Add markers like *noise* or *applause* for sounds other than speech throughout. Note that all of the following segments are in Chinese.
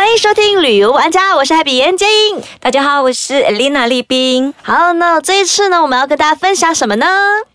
欢迎收听旅游玩家，我是 Happy 严洁英。大家好，我是 Elena 丽冰。好，那这一次呢，我们要跟大家分享什么呢？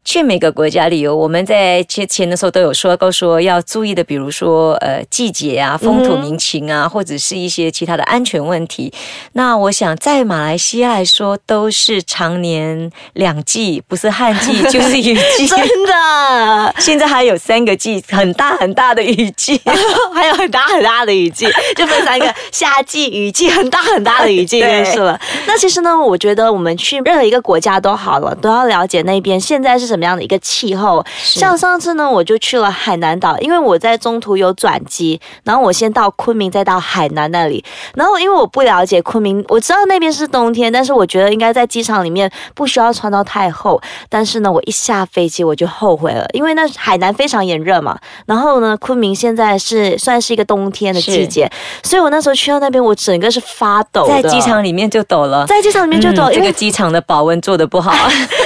去每个国家旅游，我们在之前的时候都有说过，说要注意的，比如说呃季节啊、风土民情啊，或者是一些其他的安全问题。那我想在马来西亚来说，都是常年两季，不是旱季就是雨季。*laughs* 真的，现在还有三个季，很大很大的雨季。*laughs* 还有很大很大的雨季，就分三个夏季、雨季、很大很大的雨季 *laughs* 对就是了。那其实呢，我觉得我们去任何一个国家都好了，都要了解那边现在是什么样的一个气候。像上次呢，我就去了海南岛，因为我在中途有转机，然后我先到昆明，再到海南那里。然后因为我不了解昆明，我知道那边是冬天，但是我觉得应该在机场里面不需要穿到太厚。但是呢，我一下飞机我就后悔了，因为那海南非常炎热嘛，然后呢，昆明现在是算是一个冬天的季节，所以我那时候去到那边，我整个是发抖的在机场里面就抖了。在机场里面就抖，嗯这个机场的保温做的不好。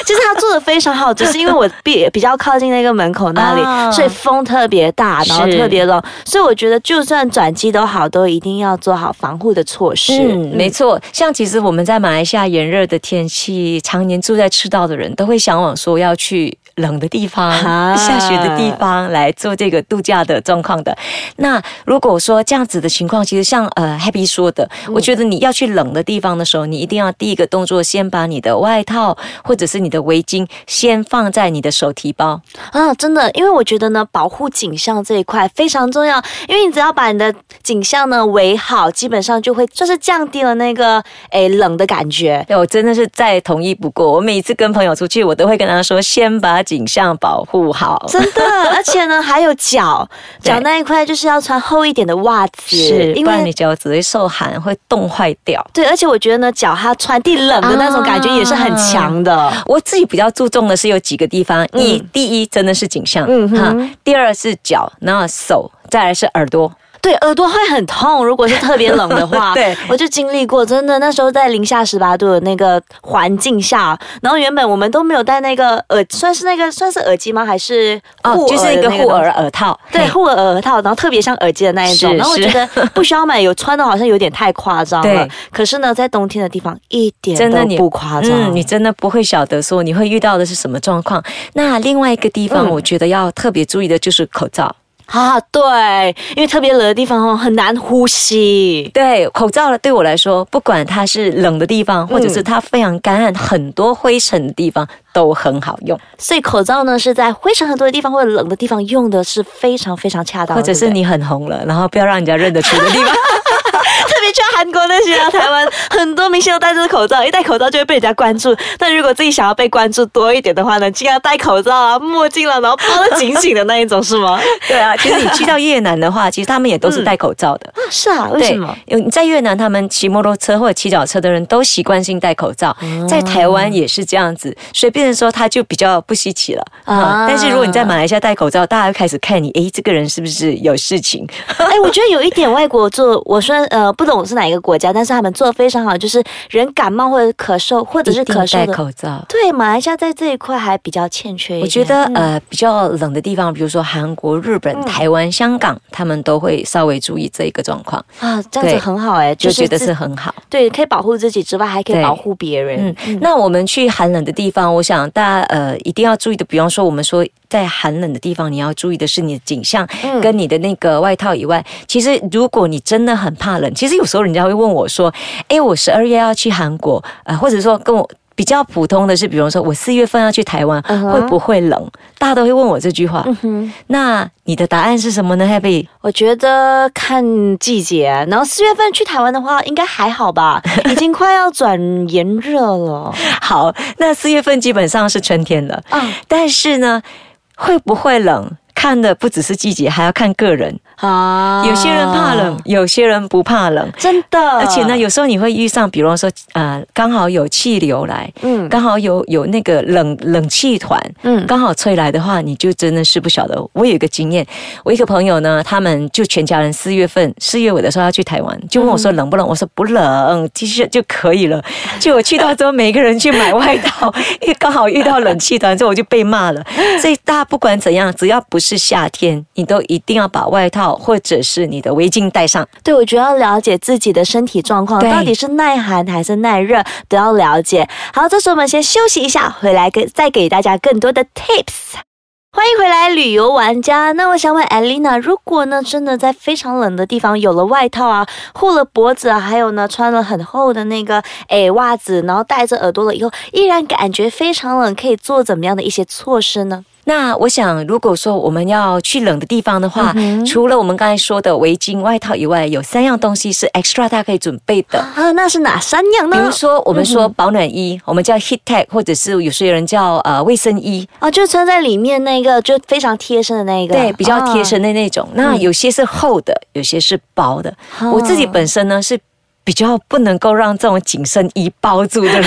其实它做的非常好，只是因为我比比较靠近那个门口那里，啊所以风特别大，然后特别冷，所以我觉得就算转机都好，都一定要做好防护的措施。嗯，没错。像其实我们在马来西亚炎热的天气，常年住在赤道的人都会向往说要去冷的地方、啊下雪的地方来做这个度假的状况的。那如果说这样子的情况，其实像呃 Happy 说的，我觉得你要去冷的地方的时候，你一定要第一个动作先把你的外套或者是你的围巾先放在你的手提包。啊，真的，因为我觉得呢，保护景象这一块非常重要，因为你只要把你的景象呢围好，基本上就会就是降低了那个诶冷的感觉。对我真的是再同意不过。我每一次跟朋友出去，我都会跟他说，先把景象保护好。真的，而且呢，还有脚，*laughs* 对脚那一块就是要穿厚一点的袜子，是，因不然你为脚只会受寒，会冻坏掉。对，而且我觉得呢，脚它传递冷的那种感觉也是很强的。我自己比较注重的是有几个地方，一，第一真的是景象，嗯哼第二是脚，然后手，再来是耳朵。对，耳朵会很痛，如果是特别冷的话。*laughs* 对我就经历过，真的那时候在零下十八度的那个环境下，然后原本我们都没有戴那个耳，算是那个算是耳机吗？还是哦就是一个护耳。耳套。嘿对护耳耳套，然后特别像耳机的那一种，然后我觉得 *laughs* 不需要买，有穿的好像有点太夸张了对。可是呢，在冬天的地方一点真的不夸张。嗯，你真的不会晓得说你会遇到的是什么状况。那另外一个地方，嗯我觉得要特别注意的就是口罩。啊，对，因为特别冷的地方哦，很难呼吸。对，口罩对我来说，不管它是冷的地方，或者是它非常干旱、很多灰尘的地方，都很好用。所以口罩呢是在灰尘很多的地方或者冷的地方用的是非常非常恰当的，或者是你很红了，然后不要让人家认得出的地方。去韩国那些啊，台湾很多明星都戴着口罩，一戴口罩就会被人家关注。但如果自己想要被关注多一点的话呢，尽量戴口罩啊、墨镜了，然后包得紧紧的那一种，是吗？*laughs* 对啊，其实你去到越南的话，其实他们也都是戴口罩的。是啊，为什么？对？有你在越南，他们骑摩托车或者骑脚车的人都习惯性戴口罩，在台湾也是这样子，所以变成说他就比较不稀奇了啊啊。但是如果你在马来西亚戴口罩，大家会开始看你，诶，这个人是不是有事情？哎，我觉得有一点外国做，我说呃不懂是哪一个国家，但是他们做的非常好，就是人感冒或者咳嗽或者是咳嗽的。口罩。对，马来西亚在这一块还比较欠缺一点。我觉得嗯呃比较冷的地方，比如说韩国、日本、台湾、香港，他们都会稍微注意这一个状况，啊，这样子很好哎，就觉得是很好。对，可以保护自己之外，还可以保护别人。嗯，那我们去寒冷的地方，我想大家呃一定要注意的，比方说我们说在寒冷的地方，你要注意的是你的景象嗯跟你的那个外套以外，其实如果你真的很怕冷，其实有时候人家会问我说，诶，我十二月要去韩国，呃，或者说跟我。比较普通的是，比如说我四月份要去台湾，会不会冷？大家都会问我这句话。那你的答案是什么呢？Happy？我觉得看季节，然后四月份去台湾的话，应该还好吧，*laughs* 已经快要转炎热了。好，那四月份基本上是春天了，啊但是呢，会不会冷？看的不只是季节，还要看个人。啊有些人怕冷，，有些人不怕冷。真的。而且呢，，有时候你会遇上，比如说，呃，刚好有气流来，嗯刚好有有那个冷冷气团，嗯刚好吹来的话，你就真的是不晓得。我有一个经验，我一个朋友呢，他们就全家人四月份四月尾的时候要去台湾，就问我说冷不冷？我说不冷其实就可以了。就我去到之后，每个人去买外套，*laughs* 因为刚好遇到冷气团之后，我就被骂了。所以大家不管怎样，只要不是夏天，你都一定要把外套或者是你的围巾戴上。对我觉得要了解自己的身体状况，到底是耐寒还是耐热，都要了解。好，这时候我们先休息一下，回来给再给大家更多的 tips。欢迎回来，旅游玩家。那我想问 Alina，如果呢真的在非常冷的地方有了外套啊，护了脖子啊，还有呢穿了很厚的那个诶袜子，然后戴着耳朵了以后，依然感觉非常冷，可以做怎么样的一些措施呢？那我想，如果说我们要去冷的地方的话，嗯除了我们刚才说的围巾、外套以外，有三样东西是 extra 大家可以准备的。啊，那是哪三样呢？比如说，我们说嗯保暖衣，我们叫 heat tech，或者是有些人叫呃卫生衣，啊，就穿在里面那个，就非常贴身的那个，对，比较贴身的。那种。那有些是厚的，有些是薄的。哦我自己本身呢是。比较不能够让这种紧身衣包住的人，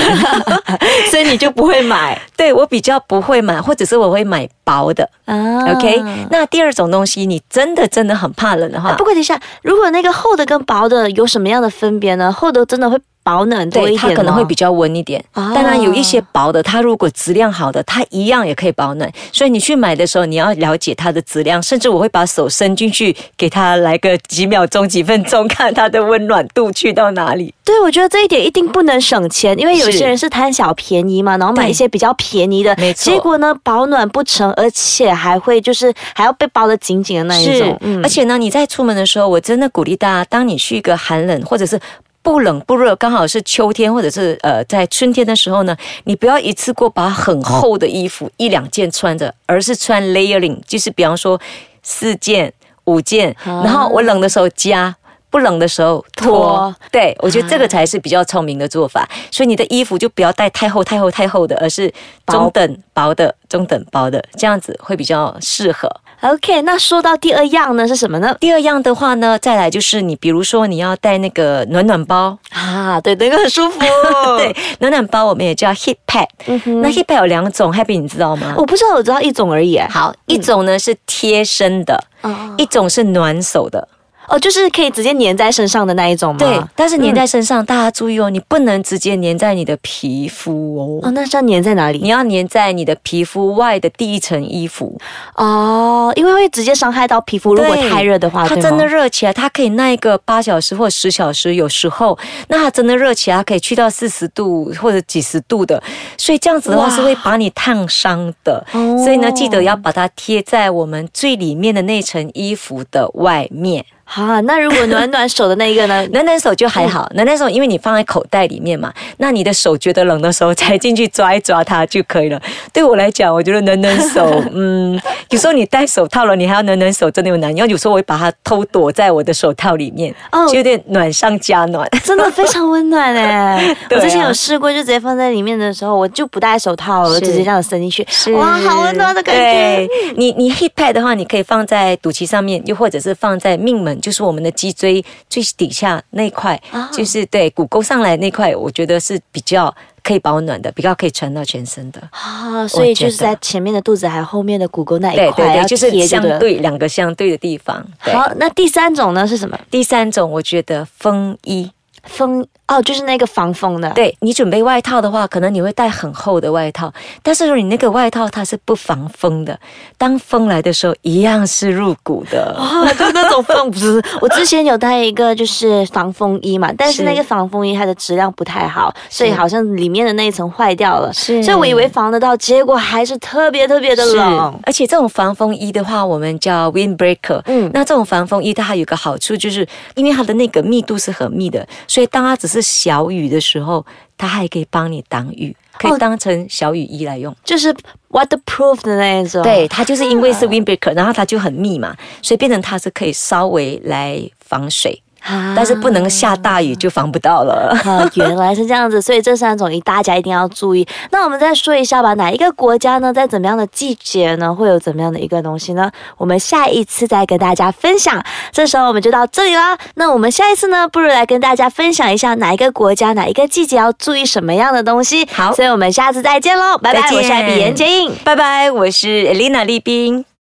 *laughs* 所以你就不会买对我比较不会买，或者是我会买薄的。啊 OK，那第二种东西，你真的真的很怕冷的话，不过等一下，如果那个厚的跟薄的有什么样的分别呢？厚的真的会保暖多对，一点它可能会比较较温一点。哦当然有一些薄的，它如果质量好的，它一样也可以保暖。所以你去买的时候，你要了解它的质量，甚至我会把手伸进去，给它来个几秒钟、几分钟，看它的温暖度去到哪里。对，我觉得这一点一定不能省钱，因为有些人是贪小便宜嘛，然后买一些比较便宜的，没错结果呢保暖不成，而且还会就是还要被包得紧紧的那一种，嗯而且呢，你在出门的时候，我真的鼓励大家，当你去一个寒冷或者是不冷不热，刚好是秋天或者是呃在春天的时候呢，你不要一次过把很厚的衣服一两件穿着，而是穿 layering，就是比方说四件、五件，然后我冷的时候加。不冷的时候脱脱，对我觉得这个才是比较聪明的做法。所以你的衣服就不要带太厚、太厚、太厚的，而是中等薄的、中等薄的，这样子会比较适合。OK，那说到第二样呢是什么呢？第二样的话呢，再来就是你，比如说你要带那个暖暖包，啊，对，那个很舒服，*laughs* 对，暖暖包我们也叫 heat pad。嗯哼那 heat pad 有两种，Happy 你知道吗？我不知道，我知道一种而已。好，一种呢是贴身的，哦一种是暖手的。哦，就是可以直接粘在身上的那一种吗？对，但是粘在身上，大家注意哦，你不能直接粘在你的皮肤哦，哦。那是要粘在哪里？你要粘在你的皮肤外的第一层衣服，哦，因为会直接伤害到皮肤，如果太热的话，它真的热起来，它可以耐个八小时或十小时，有时候那它真的热起来，它可以去到四十度或者几十度的，所以这样子的话是会把你烫伤的。哦所以呢，记得要把它贴在我们最里面的那层衣服的外面。啊，那如果暖暖手的那一个呢？*laughs* 暖暖手就还好，暖暖手因为你放在口袋里面嘛，那你的手觉得冷的时候才进去抓一抓它就可以了。对我来讲，我觉得暖暖手，嗯，有时候你戴手套了，你还要暖暖手，真的有难。然后有时候我会把它偷躲在我的手套里面，哦就有点暖上加暖。真的非常温暖哎！*laughs* 我之前有试过，就直接放在里面的时候，我就不戴手套了，我直接这样伸进去，哇，好温暖的感觉对。你你 heat pad 的话，你可以放在肚脐上面，又或者是放在命门，就是我们的脊椎最底下那一块，啊就是对骨沟上来那块，我觉得是比较可以保暖的，比较可以穿到全身的。啊，所以就是在前面的肚子还有后面的骨沟那一块要对对对，就是相。对两个相对的地方。好，那第三种呢是什么？第三种，我觉得风衣。风哦，就是那个防风的。对你准备外套的话，可能你会带很厚的外套，但是如果你那个外套它是不防风的，当风来的时候，一样是入骨的。哦，就那种风不是。*laughs* 我之前有带一个就是防风衣嘛，但是是那个防风衣它的质量不太好，所以好像里面的那一层坏掉了。是所以我以为防得到，结果还是特别特别的冷。而且这种防风衣的话，我们叫 windbreaker。嗯那这种防风衣它还有个好处，就是因为它的那个密度是很密的，所以当它只是小雨的时候，它还可以帮你挡雨，可以哦当成小雨衣来用。就是 waterproof 的那一种。对，它就是因为是 windbreaker，然后它就很密嘛，所以变成它是可以稍微来防水。啊但是不能下大雨就防不到了。啊，原来是这样子，所以这三种一大家一定要注意。那我们再说一下吧，哪一个国家呢，在怎么样的季节呢，会有怎么样的一个东西呢？我们下一次再跟大家分享。这时候我们就到这里啦。那我们下一次呢，不如来跟大家分享一下哪一个国家、哪一个季节要注意什么样的东西。好所以我们下次再见喽，拜拜！我是艾比严洁颖。拜拜，我是 Elena 丽冰。